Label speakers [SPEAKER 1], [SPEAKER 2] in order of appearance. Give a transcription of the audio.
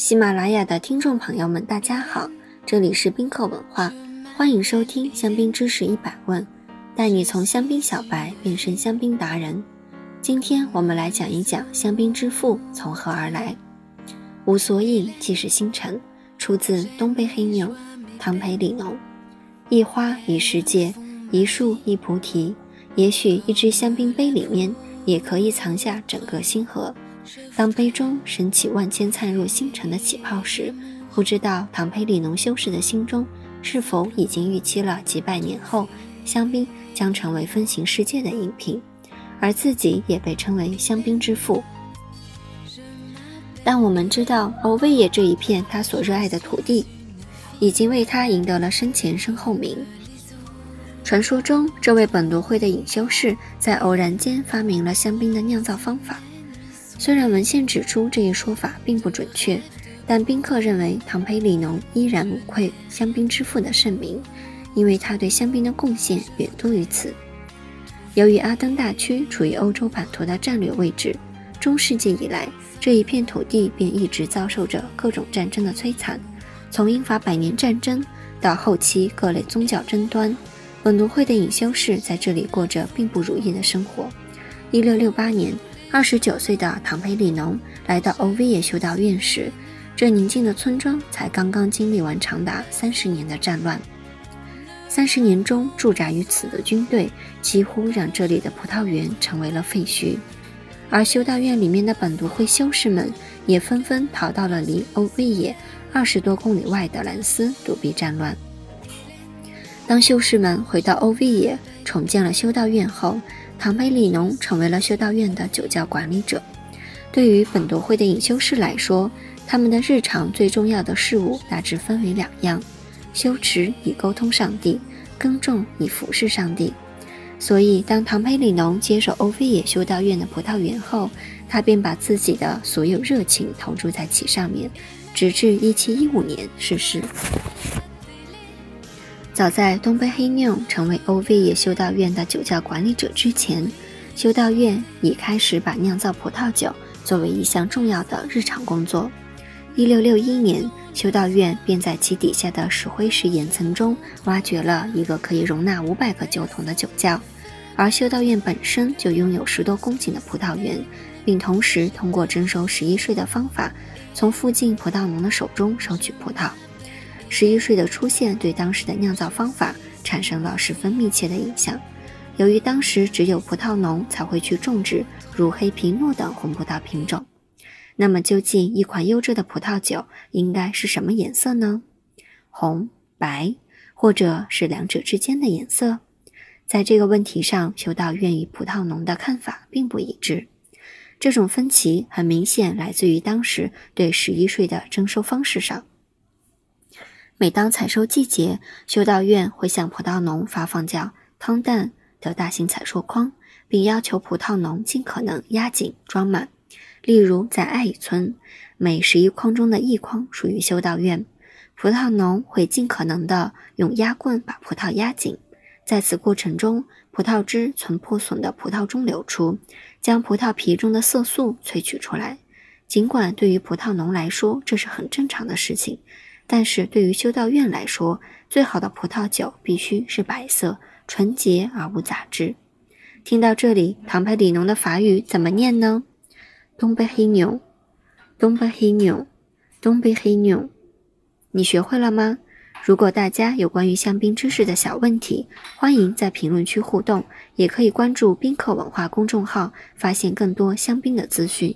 [SPEAKER 1] 喜马拉雅的听众朋友们，大家好，这里是宾客文化，欢迎收听香槟知识一百问，带你从香槟小白变身香槟达人。今天我们来讲一讲香槟之父从何而来。无所饮即是星辰，出自东北黑牛，唐培里农。一花一世界，一树一菩提。也许一只香槟杯里面也可以藏下整个星河。当杯中升起万千灿若星辰的起泡时，不知道唐培里农修士的心中是否已经预期了几百年后香槟将成为风行世界的饮品，而自己也被称为香槟之父。但我们知道，欧威耶这一片他所热爱的土地，已经为他赢得了生前身后名。传说中，这位本笃会的隐修士在偶然间发明了香槟的酿造方法。虽然文献指出这一说法并不准确，但宾客认为唐培里农依然无愧香槟之父的盛名，因为他对香槟的贡献远多于此。由于阿登大区处于欧洲版图的战略位置，中世纪以来这一片土地便一直遭受着各种战争的摧残，从英法百年战争到后期各类宗教争端。本笃会的隐修士在这里过着并不如意的生活。一六六八年，二十九岁的唐培里农来到欧维耶修道院时，这宁静的村庄才刚刚经历完长达三十年的战乱。三十年中驻扎于此的军队几乎让这里的葡萄园成为了废墟，而修道院里面的本笃会修士们也纷纷逃到了离欧维耶二十多公里外的兰斯躲避战乱。当修士们回到欧维耶重建了修道院后，唐培里农成为了修道院的酒窖管理者。对于本笃会的隐修士来说，他们的日常最重要的事物大致分为两样：修持以沟通上帝，耕种以服侍上帝。所以，当唐培里农接手欧菲野修道院的葡萄园后，他便把自己的所有热情投注在其上面，直至1715年逝世。早在东贝黑妞成为欧维耶修道院的酒窖管理者之前，修道院已开始把酿造葡萄酒作为一项重要的日常工作。一六六一年，修道院便在其底下的石灰石岩层中挖掘了一个可以容纳五百个酒桶的酒窖，而修道院本身就拥有十多公顷的葡萄园，并同时通过征收十一税的方法，从附近葡萄农的手中收取葡萄。十一税的出现对当时的酿造方法产生了十分密切的影响。由于当时只有葡萄农才会去种植如黑皮诺等红葡萄品种，那么究竟一款优质的葡萄酒应该是什么颜色呢？红、白，或者是两者之间的颜色？在这个问题上，修道院与葡萄农的看法并不一致。这种分歧很明显来自于当时对十一税的征收方式上。每当采收季节，修道院会向葡萄农发放叫“汤蛋”的大型采收筐，并要求葡萄农尽可能压紧装满。例如，在爱乙村，每十一筐中的一筐属于修道院，葡萄农会尽可能的用压棍把葡萄压紧。在此过程中，葡萄汁从破损的葡萄中流出，将葡萄皮中的色素萃取出来。尽管对于葡萄农来说这是很正常的事情。但是对于修道院来说，最好的葡萄酒必须是白色、纯洁而无杂质。听到这里，唐培里农的法语怎么念呢？东北黑牛，东北黑牛，东北黑牛。你学会了吗？如果大家有关于香槟知识的小问题，欢迎在评论区互动，也可以关注宾客文化公众号，发现更多香槟的资讯。